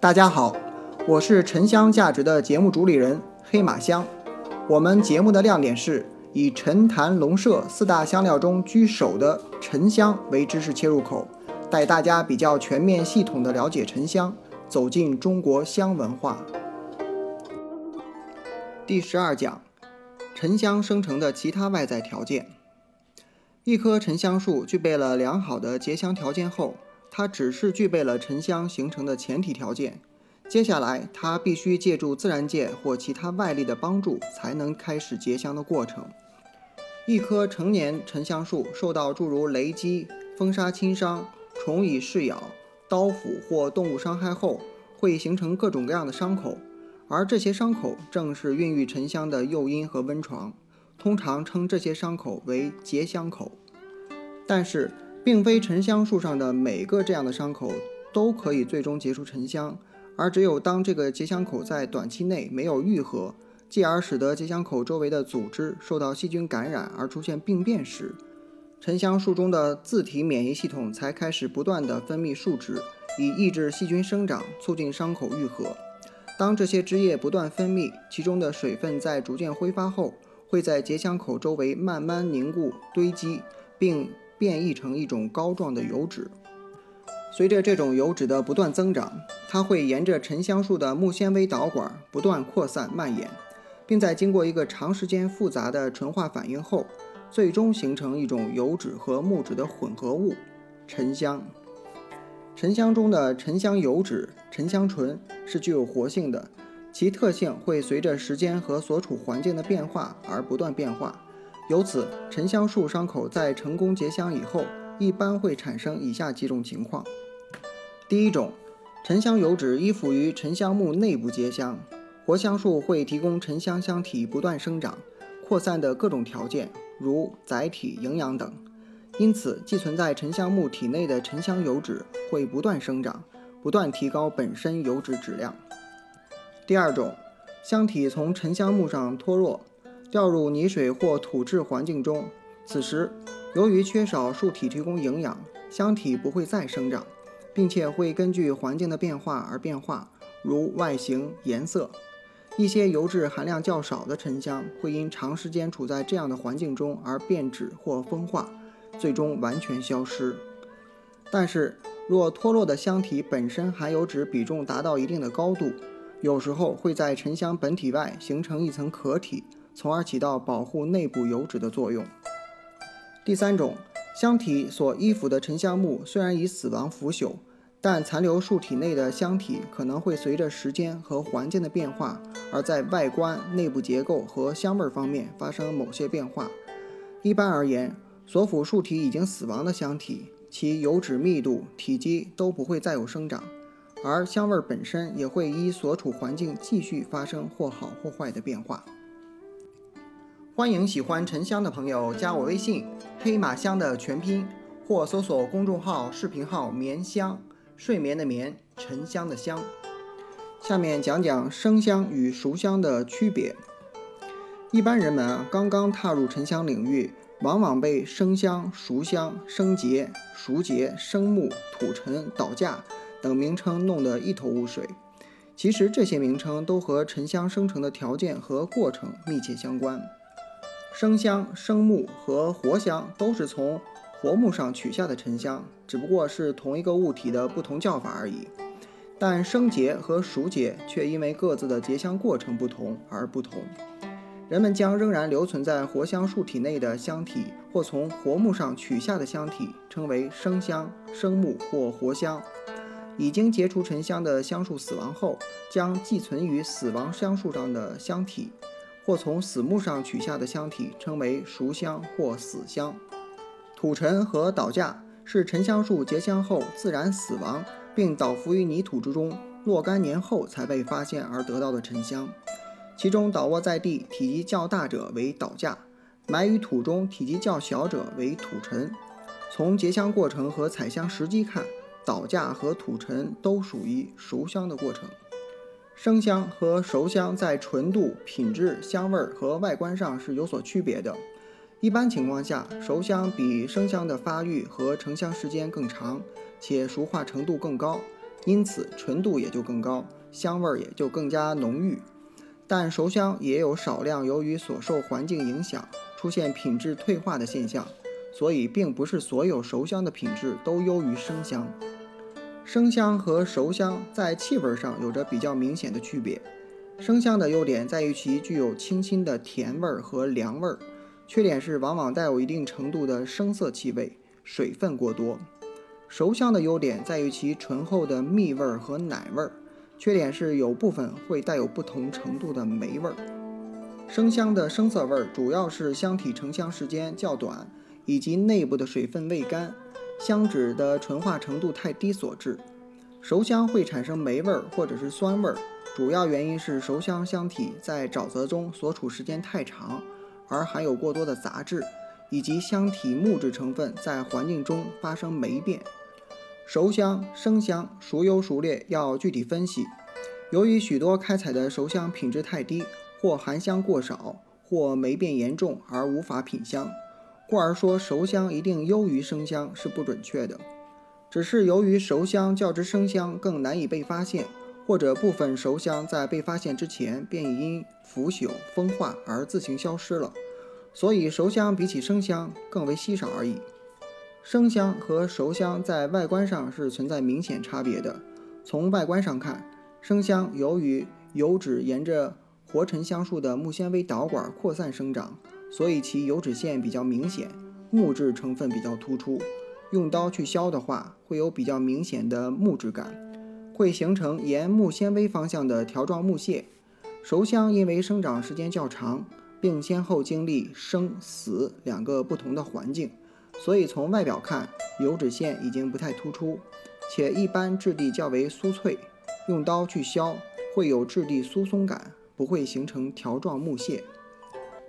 大家好，我是沉香价值的节目主理人黑马香。我们节目的亮点是以沉檀龙麝四大香料中居首的沉香为知识切入口，带大家比较全面系统的了解沉香，走进中国香文化。第十二讲，沉香生成的其他外在条件。一棵沉香树具备了良好的结香条件后，它只是具备了沉香形成的前提条件。接下来，它必须借助自然界或其他外力的帮助，才能开始结香的过程。一棵成年沉香树受到诸如雷击、风沙侵伤、虫蚁噬咬、刀斧或动物伤害后，会形成各种各样的伤口，而这些伤口正是孕育沉香的诱因和温床。通常称这些伤口为结香口。但是，并非沉香树上的每个这样的伤口都可以最终结出沉香，而只有当这个结香口在短期内没有愈合，继而使得结香口周围的组织受到细菌感染而出现病变时，沉香树中的自体免疫系统才开始不断地分泌树脂，以抑制细菌生长，促进伤口愈合。当这些汁液不断分泌，其中的水分在逐渐挥发后，会在结香口周围慢慢凝固堆积，并。变异成一种膏状的油脂，随着这种油脂的不断增长，它会沿着沉香树的木纤维导管不断扩散蔓延，并在经过一个长时间复杂的纯化反应后，最终形成一种油脂和木质的混合物——沉香。沉香中的沉香油脂沉香醇是具有活性的，其特性会随着时间和所处环境的变化而不断变化。由此，沉香树伤口在成功结香以后，一般会产生以下几种情况：第一种，沉香油脂依附于沉香木内部结香，活香树会提供沉香香体不断生长、扩散的各种条件，如载体、营养等，因此寄存在沉香木体内的沉香油脂会不断生长，不断提高本身油脂质量。第二种，香体从沉香木上脱落。掉入泥水或土质环境中，此时由于缺少树体提供营养，香体不会再生长，并且会根据环境的变化而变化，如外形、颜色。一些油脂含量较少的沉香会因长时间处在这样的环境中而变质或风化，最终完全消失。但是，若脱落的香体本身含油脂比重达到一定的高度，有时候会在沉香本体外形成一层壳体。从而起到保护内部油脂的作用。第三种，香体所依附的沉香木虽然已死亡腐朽，但残留树体内的香体可能会随着时间和环境的变化，而在外观、内部结构和香味方面发生某些变化。一般而言，所附树体已经死亡的香体，其油脂密度、体积都不会再有生长，而香味本身也会依所处环境继续发生或好或坏的变化。欢迎喜欢沉香的朋友加我微信“黑马香”的全拼，或搜索公众号、视频号“眠香”，睡眠的眠，沉香的香。下面讲讲生香与熟香的区别。一般人们啊，刚刚踏入沉香领域，往往被生香、熟香、生结、熟结、生木、土沉、倒架等名称弄得一头雾水。其实这些名称都和沉香生成的条件和过程密切相关。生香、生木和活香都是从活木上取下的沉香，只不过是同一个物体的不同叫法而已。但生结和熟结却因为各自的结香过程不同而不同。人们将仍然留存在活香树体内的香体，或从活木上取下的香体，称为生香、生木或活香。已经结出沉香的香树死亡后，将寄存于死亡香树上的香体。或从死木上取下的香体称为熟香或死香。土沉和倒架是沉香树结香后自然死亡，并倒伏于泥土之中若干年后才被发现而得到的沉香。其中倒卧在地、体积较大者为倒架，埋于土中体积较小者为土沉。从结香过程和采香时机看，倒架和土沉都属于熟香的过程。生香和熟香在纯度、品质、香味儿和外观上是有所区别的。一般情况下，熟香比生香的发育和成香时间更长，且熟化程度更高，因此纯度也就更高，香味儿也就更加浓郁。但熟香也有少量由于所受环境影响出现品质退化的现象，所以并不是所有熟香的品质都优于生香。生香和熟香在气味上有着比较明显的区别。生香的优点在于其具有清新的甜味儿和凉味儿，缺点是往往带有一定程度的生涩气味，水分过多。熟香的优点在于其醇厚的蜜味儿和奶味儿。缺点是有部分会带有不同程度的霉味儿。生香的生涩味儿主要是香体成香时间较短，以及内部的水分未干，香脂的纯化程度太低所致。熟香会产生霉味儿或者是酸味儿，主要原因是熟香香体在沼泽中所处时间太长，而含有过多的杂质，以及香体木质成分在环境中发生霉变。熟香、生香孰优孰劣要具体分析。由于许多开采的熟香品质太低，或含香过少，或霉变严重而无法品香，故而说熟香一定优于生香是不准确的。只是由于熟香较之生香更难以被发现，或者部分熟香在被发现之前便已因腐朽风化而自行消失了，所以熟香比起生香更为稀少而已。生香和熟香在外观上是存在明显差别的。从外观上看，生香由于油脂沿着活沉香树的木纤维导管扩散生长，所以其油脂线比较明显，木质成分比较突出。用刀去削的话，会有比较明显的木质感，会形成沿木纤维方向的条状木屑。熟香因为生长时间较长，并先后经历生死两个不同的环境。所以从外表看，油脂线已经不太突出，且一般质地较为酥脆，用刀去削会有质地疏松感，不会形成条状木屑。